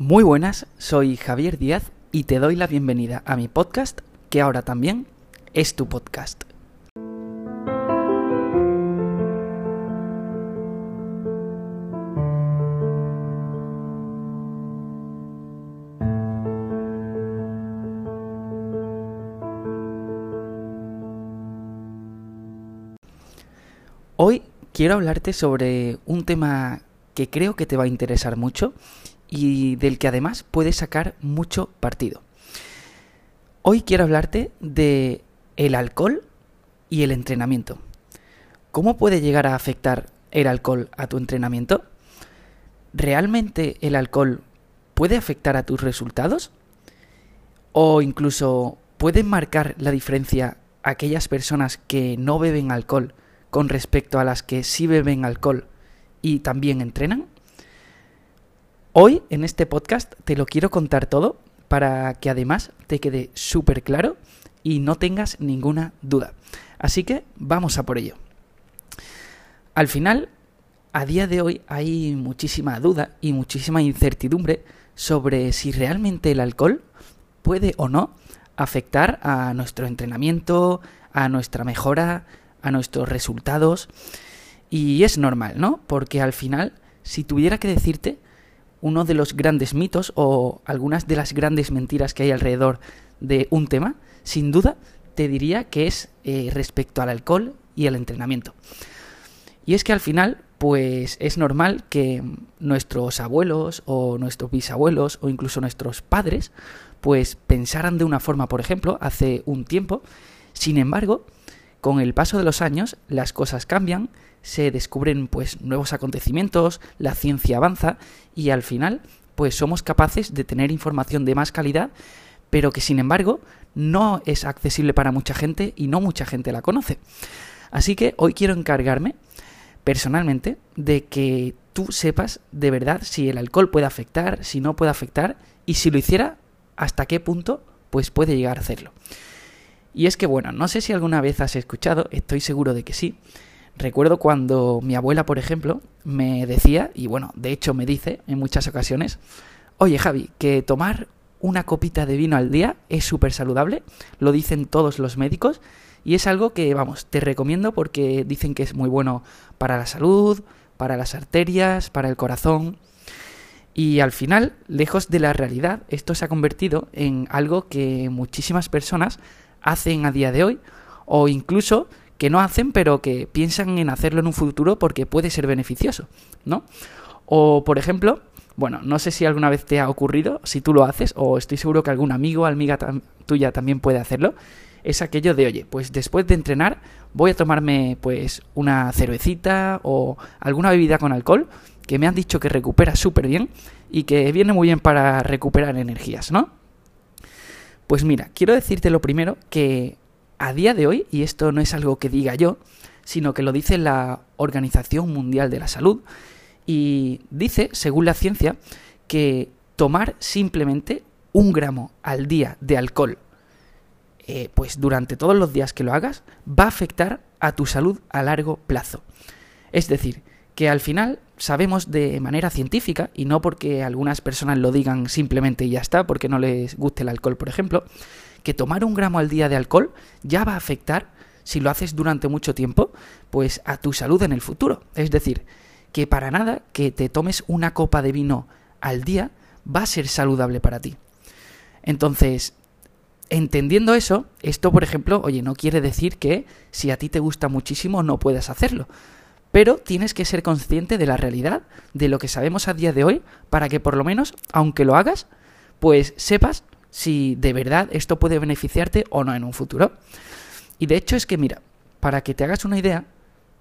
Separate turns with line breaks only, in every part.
Muy buenas, soy Javier Díaz y te doy la bienvenida a mi podcast, que ahora también es tu podcast. Hoy quiero hablarte sobre un tema que creo que te va a interesar mucho y del que además puedes sacar mucho partido. Hoy quiero hablarte de el alcohol y el entrenamiento. ¿Cómo puede llegar a afectar el alcohol a tu entrenamiento? ¿Realmente el alcohol puede afectar a tus resultados? ¿O incluso pueden marcar la diferencia aquellas personas que no beben alcohol con respecto a las que sí beben alcohol y también entrenan? Hoy en este podcast te lo quiero contar todo para que además te quede súper claro y no tengas ninguna duda. Así que vamos a por ello. Al final, a día de hoy hay muchísima duda y muchísima incertidumbre sobre si realmente el alcohol puede o no afectar a nuestro entrenamiento, a nuestra mejora, a nuestros resultados. Y es normal, ¿no? Porque al final, si tuviera que decirte, uno de los grandes mitos o algunas de las grandes mentiras que hay alrededor de un tema, sin duda te diría que es eh, respecto al alcohol y al entrenamiento. Y es que al final, pues es normal que nuestros abuelos o nuestros bisabuelos o incluso nuestros padres, pues pensaran de una forma, por ejemplo, hace un tiempo. Sin embargo, con el paso de los años, las cosas cambian, se descubren pues nuevos acontecimientos, la ciencia avanza y al final pues somos capaces de tener información de más calidad, pero que sin embargo no es accesible para mucha gente y no mucha gente la conoce. Así que hoy quiero encargarme personalmente de que tú sepas de verdad si el alcohol puede afectar, si no puede afectar y si lo hiciera hasta qué punto pues puede llegar a hacerlo. Y es que bueno, no sé si alguna vez has escuchado, estoy seguro de que sí, Recuerdo cuando mi abuela, por ejemplo, me decía, y bueno, de hecho me dice en muchas ocasiones, oye Javi, que tomar una copita de vino al día es súper saludable, lo dicen todos los médicos, y es algo que, vamos, te recomiendo porque dicen que es muy bueno para la salud, para las arterias, para el corazón. Y al final, lejos de la realidad, esto se ha convertido en algo que muchísimas personas hacen a día de hoy, o incluso que no hacen, pero que piensan en hacerlo en un futuro porque puede ser beneficioso, ¿no? O, por ejemplo, bueno, no sé si alguna vez te ha ocurrido, si tú lo haces, o estoy seguro que algún amigo o amiga tuya también puede hacerlo, es aquello de, oye, pues después de entrenar voy a tomarme pues una cervecita o alguna bebida con alcohol que me han dicho que recupera súper bien y que viene muy bien para recuperar energías, ¿no? Pues mira, quiero decirte lo primero que a día de hoy, y esto no es algo que diga yo, sino que lo dice la Organización Mundial de la Salud, y dice, según la ciencia, que tomar simplemente un gramo al día de alcohol, eh, pues durante todos los días que lo hagas, va a afectar a tu salud a largo plazo. Es decir, que al final sabemos de manera científica, y no porque algunas personas lo digan simplemente y ya está, porque no les guste el alcohol, por ejemplo, que tomar un gramo al día de alcohol ya va a afectar, si lo haces durante mucho tiempo, pues a tu salud en el futuro. Es decir, que para nada que te tomes una copa de vino al día va a ser saludable para ti. Entonces, entendiendo eso, esto, por ejemplo, oye, no quiere decir que si a ti te gusta muchísimo no puedas hacerlo. Pero tienes que ser consciente de la realidad, de lo que sabemos a día de hoy, para que por lo menos, aunque lo hagas, pues sepas si de verdad esto puede beneficiarte o no en un futuro. Y de hecho es que, mira, para que te hagas una idea,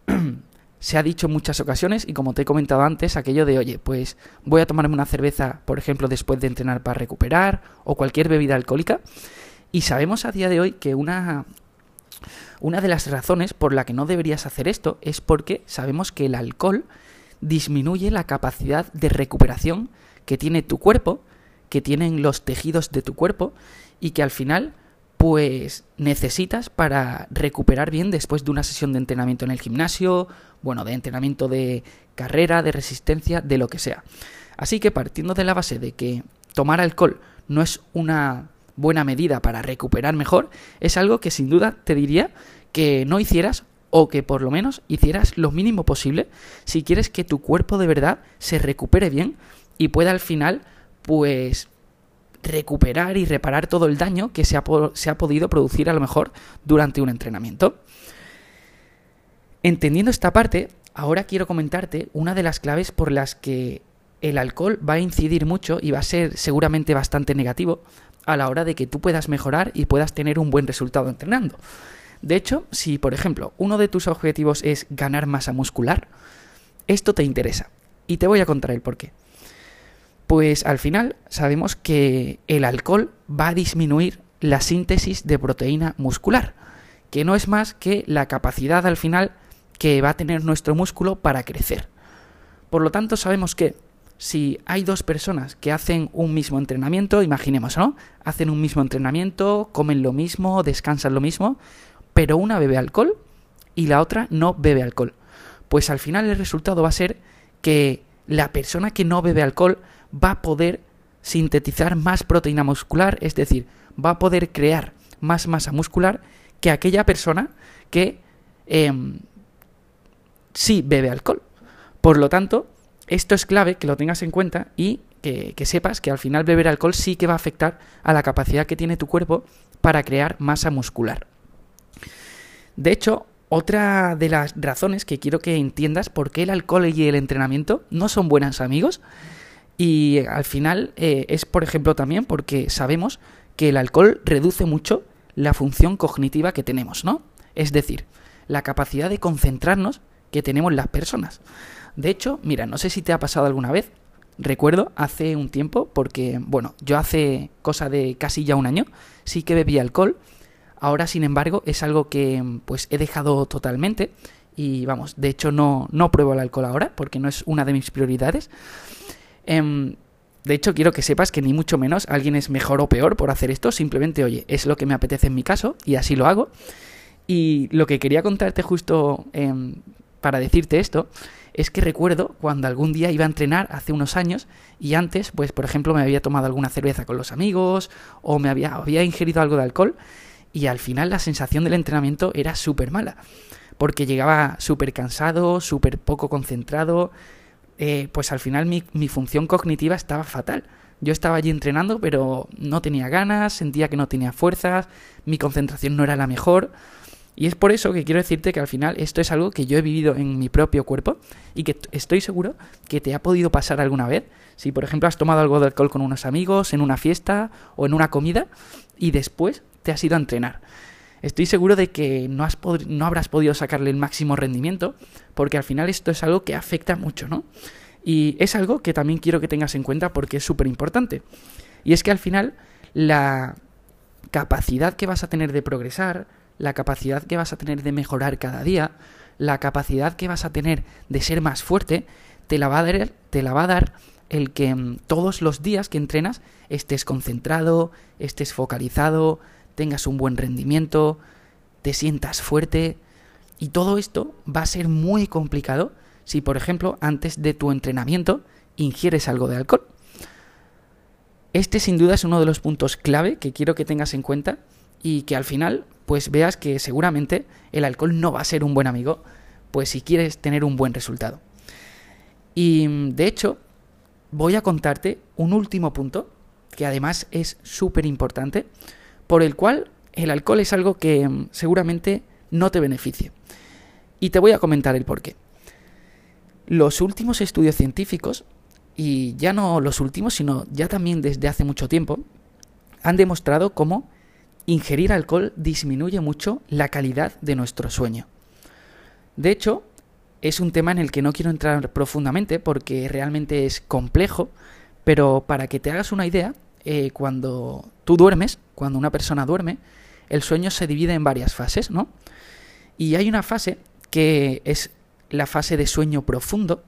se ha dicho en muchas ocasiones, y como te he comentado antes, aquello de, oye, pues voy a tomarme una cerveza, por ejemplo, después de entrenar para recuperar, o cualquier bebida alcohólica, y sabemos a día de hoy que una, una de las razones por la que no deberías hacer esto es porque sabemos que el alcohol disminuye la capacidad de recuperación que tiene tu cuerpo que tienen los tejidos de tu cuerpo y que al final pues necesitas para recuperar bien después de una sesión de entrenamiento en el gimnasio, bueno, de entrenamiento de carrera, de resistencia, de lo que sea. Así que partiendo de la base de que tomar alcohol no es una buena medida para recuperar mejor, es algo que sin duda te diría que no hicieras o que por lo menos hicieras lo mínimo posible si quieres que tu cuerpo de verdad se recupere bien y pueda al final pues recuperar y reparar todo el daño que se ha, se ha podido producir a lo mejor durante un entrenamiento. Entendiendo esta parte, ahora quiero comentarte una de las claves por las que el alcohol va a incidir mucho y va a ser seguramente bastante negativo a la hora de que tú puedas mejorar y puedas tener un buen resultado entrenando. De hecho, si por ejemplo uno de tus objetivos es ganar masa muscular, esto te interesa. Y te voy a contar el por qué. Pues al final sabemos que el alcohol va a disminuir la síntesis de proteína muscular, que no es más que la capacidad al final que va a tener nuestro músculo para crecer. Por lo tanto, sabemos que si hay dos personas que hacen un mismo entrenamiento, imaginemos, ¿no? Hacen un mismo entrenamiento, comen lo mismo, descansan lo mismo, pero una bebe alcohol y la otra no bebe alcohol. Pues al final el resultado va a ser que la persona que no bebe alcohol va a poder sintetizar más proteína muscular, es decir, va a poder crear más masa muscular que aquella persona que em, sí bebe alcohol. Por lo tanto, esto es clave que lo tengas en cuenta y que, sepas que al final beber alcohol sí que va a afectar a la capacidad que tiene tu cuerpo para crear masa muscular. De hecho, otra de las razones que quiero que entiendas por qué el alcohol y el entrenamiento no son buenos amigos y al final eh, es, por ejemplo, también porque sabemos que el alcohol reduce mucho la función cognitiva que tenemos, ¿no? Es decir, la capacidad de concentrarnos que tenemos las personas. De hecho, mira, no sé si te ha pasado alguna vez, recuerdo hace un tiempo, porque, bueno, yo hace cosa de casi ya un año, sí que bebí alcohol Ahora, sin embargo, es algo que pues he dejado totalmente y vamos, de hecho no, no pruebo el alcohol ahora porque no es una de mis prioridades. Em, de hecho, quiero que sepas que ni mucho menos alguien es mejor o peor por hacer esto, simplemente, oye, es lo que me apetece en mi caso y así lo hago. Y lo que quería contarte justo em, para decirte esto es que recuerdo cuando algún día iba a entrenar hace unos años y antes, pues por ejemplo, me había tomado alguna cerveza con los amigos o me había, había ingerido algo de alcohol y al final la sensación del entrenamiento era súper mala, porque llegaba súper cansado, súper poco concentrado, eh, pues al final mi, mi función cognitiva estaba fatal. Yo estaba allí entrenando, pero no tenía ganas, sentía que no tenía fuerzas, mi concentración no era la mejor. Y es por eso que quiero decirte que al final esto es algo que yo he vivido en mi propio cuerpo y que estoy seguro que te ha podido pasar alguna vez. Si por ejemplo has tomado algo de alcohol con unos amigos, en una fiesta o en una comida y después te has ido a entrenar. Estoy seguro de que no, has no habrás podido sacarle el máximo rendimiento, porque al final esto es algo que afecta mucho, ¿no? Y es algo que también quiero que tengas en cuenta porque es súper importante. Y es que al final la capacidad que vas a tener de progresar, la capacidad que vas a tener de mejorar cada día, la capacidad que vas a tener de ser más fuerte, te la va a dar, te la va a dar el que mm, todos los días que entrenas estés concentrado, estés focalizado, tengas un buen rendimiento, te sientas fuerte. Y todo esto va a ser muy complicado si, por ejemplo, antes de tu entrenamiento ingieres algo de alcohol. Este sin duda es uno de los puntos clave que quiero que tengas en cuenta y que al final pues veas que seguramente el alcohol no va a ser un buen amigo, pues si quieres tener un buen resultado. Y de hecho, voy a contarte un último punto que además es súper importante por el cual el alcohol es algo que mm, seguramente no te beneficie. Y te voy a comentar el por qué. Los últimos estudios científicos, y ya no los últimos, sino ya también desde hace mucho tiempo, han demostrado cómo ingerir alcohol disminuye mucho la calidad de nuestro sueño. De hecho, es un tema en el que no quiero entrar profundamente porque realmente es complejo, pero para que te hagas una idea, eh, cuando tú duermes, cuando una persona duerme, el sueño se divide en varias fases, ¿no? Y hay una fase que es la fase de sueño profundo,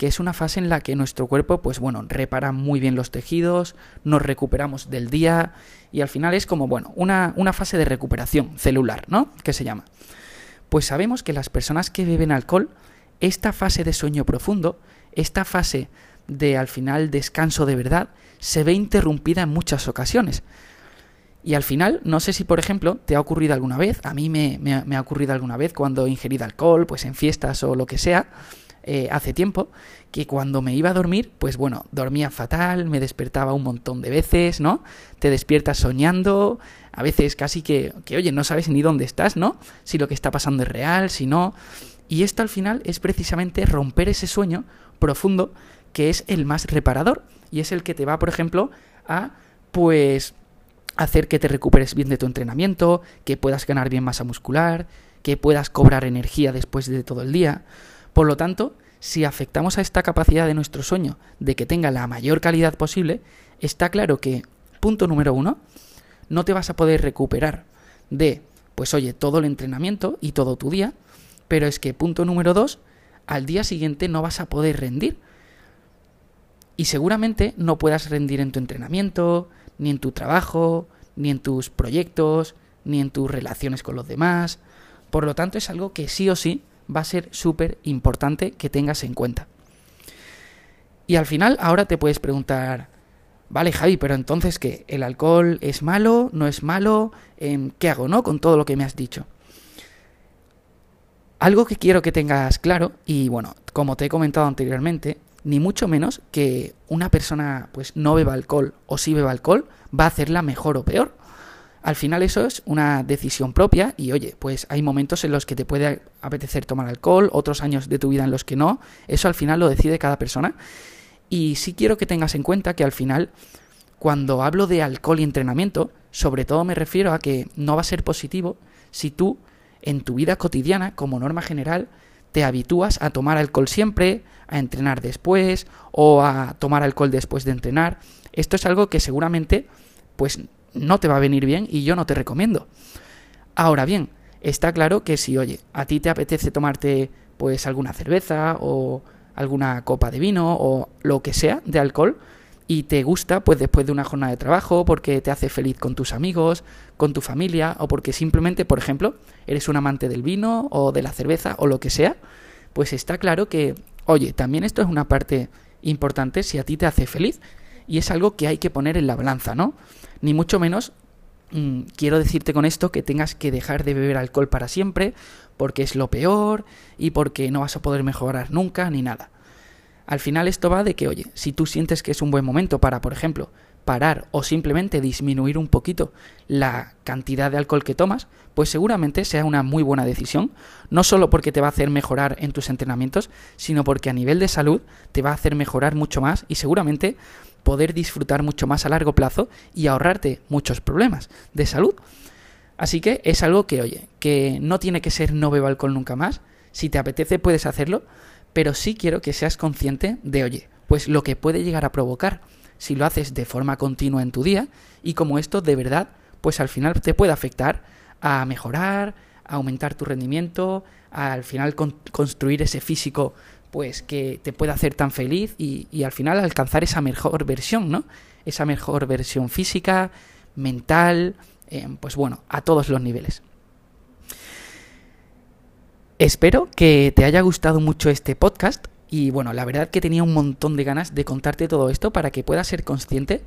que es una fase en la que nuestro cuerpo, pues bueno, repara muy bien los tejidos, nos recuperamos del día y al final es como, bueno, una, una fase de recuperación celular, ¿no? Que se llama. Pues sabemos que las personas que beben alcohol, esta fase de sueño profundo, esta fase de al final descanso de verdad se ve interrumpida en muchas ocasiones. Y al final, no sé si por ejemplo te ha ocurrido alguna vez, a mí me, me, ha ocurrido alguna vez cuando he ingerido alcohol, pues en fiestas o lo que sea, eh, hace tiempo, que cuando me iba a dormir, pues bueno, dormía fatal, me despertaba un montón de veces, ¿no? Te despiertas soñando, a veces casi que, que, oye, no sabes ni dónde estás, ¿no? Si lo que está pasando es real, si no. Y esto al final es precisamente romper ese sueño profundo que es el más reparador y es el que te va, por ejemplo, a pues hacer que te recuperes bien de tu entrenamiento, que puedas ganar bien masa muscular, que puedas cobrar energía después de todo el día. Por lo tanto, si afectamos a esta capacidad de nuestro sueño de que tenga la mayor calidad posible, está claro que, punto número uno, no te vas a poder recuperar de, pues oye, todo el entrenamiento y todo tu día, pero es que, punto número dos, al día siguiente no vas a poder rendir. Y seguramente no puedas rendir en tu entrenamiento, ni en tu trabajo, ni en tus proyectos, ni en tus relaciones con los demás. Por lo tanto, es algo que sí o sí va a ser súper importante que tengas en cuenta. Y al final, ahora te puedes preguntar, vale Javi, pero entonces ¿qué? ¿El alcohol es malo? ¿No es malo? Em, ¿Qué hago, no? Con todo lo que me has dicho. Algo que quiero que tengas claro, y bueno, como te he comentado anteriormente, ni mucho menos que una persona pues no beba alcohol o sí beba alcohol va a hacerla mejor o peor. Al final eso es una decisión propia y oye, pues hay momentos en los que te puede apetecer tomar alcohol, otros años de tu vida en los que no, eso al final lo decide cada persona. Y sí quiero que tengas en cuenta que al final, cuando hablo de alcohol y entrenamiento, sobre todo me refiero a que no va a ser positivo si tú en tu vida cotidiana, como norma general, te habitúas a tomar alcohol siempre, a entrenar después o a tomar alcohol después de entrenar. Esto es algo que seguramente pues no te va a venir bien y yo no te recomiendo. Ahora bien, está claro que si, oye, a ti te apetece tomarte pues alguna cerveza o alguna copa de vino o lo que sea de alcohol, y te gusta pues después de una jornada de trabajo, porque te hace feliz con tus amigos, con tu familia o porque simplemente, por ejemplo, eres un amante del vino o de la cerveza o lo que sea, pues está claro que, oye, también esto es una parte importante si a ti te hace feliz y es algo que hay que poner en la balanza, ¿no? Ni mucho menos mm, quiero decirte con esto que tengas que dejar de beber alcohol para siempre porque es lo peor y porque no vas a poder mejorar nunca ni nada. Al final esto va de que, oye, si tú sientes que es un buen momento para, por ejemplo, parar o simplemente disminuir un poquito la cantidad de alcohol que tomas, pues seguramente sea una muy buena decisión, no solo porque te va a hacer mejorar en tus entrenamientos, sino porque a nivel de salud te va a hacer mejorar mucho más y seguramente poder disfrutar mucho más a largo plazo y ahorrarte muchos problemas de salud. Así que es algo que, oye, que no tiene que ser no beba alcohol nunca más, si te apetece puedes hacerlo, pero sí quiero que seas consciente de, oye, pues lo que puede llegar a provocar si lo haces de forma continua en tu día y como esto de verdad, pues al final te puede afectar a mejorar, a aumentar tu rendimiento, a, al final construir ese físico pues que te pueda hacer tan feliz y, y al final alcanzar esa mejor versión, ¿no? Esa mejor versión física, mental, eh, pues bueno, a todos los niveles. Espero que te haya gustado mucho este podcast y bueno, la verdad que tenía un montón de ganas de contarte todo esto para que puedas ser consciente.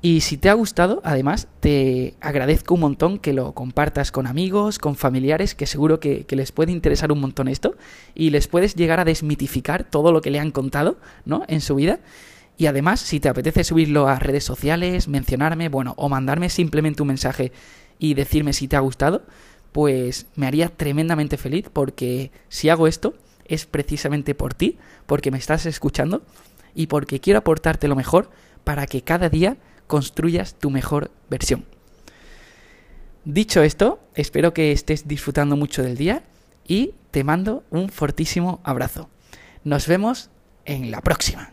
Y si te ha gustado, además, te agradezco un montón que lo compartas con amigos, con familiares, que seguro que, les puede interesar un montón esto y les puedes llegar a desmitificar todo lo que le han contado, ¿no? En su vida. Y además, si te apetece subirlo a redes sociales, mencionarme, bueno, o mandarme simplemente un mensaje y decirme si te ha gustado, pues me haría tremendamente feliz porque si hago esto es precisamente por ti, porque me estás escuchando y porque quiero aportarte lo mejor para que cada día construyas tu mejor versión. Dicho esto, espero que estés disfrutando mucho del día y te mando un fortísimo abrazo. Nos vemos en la próxima.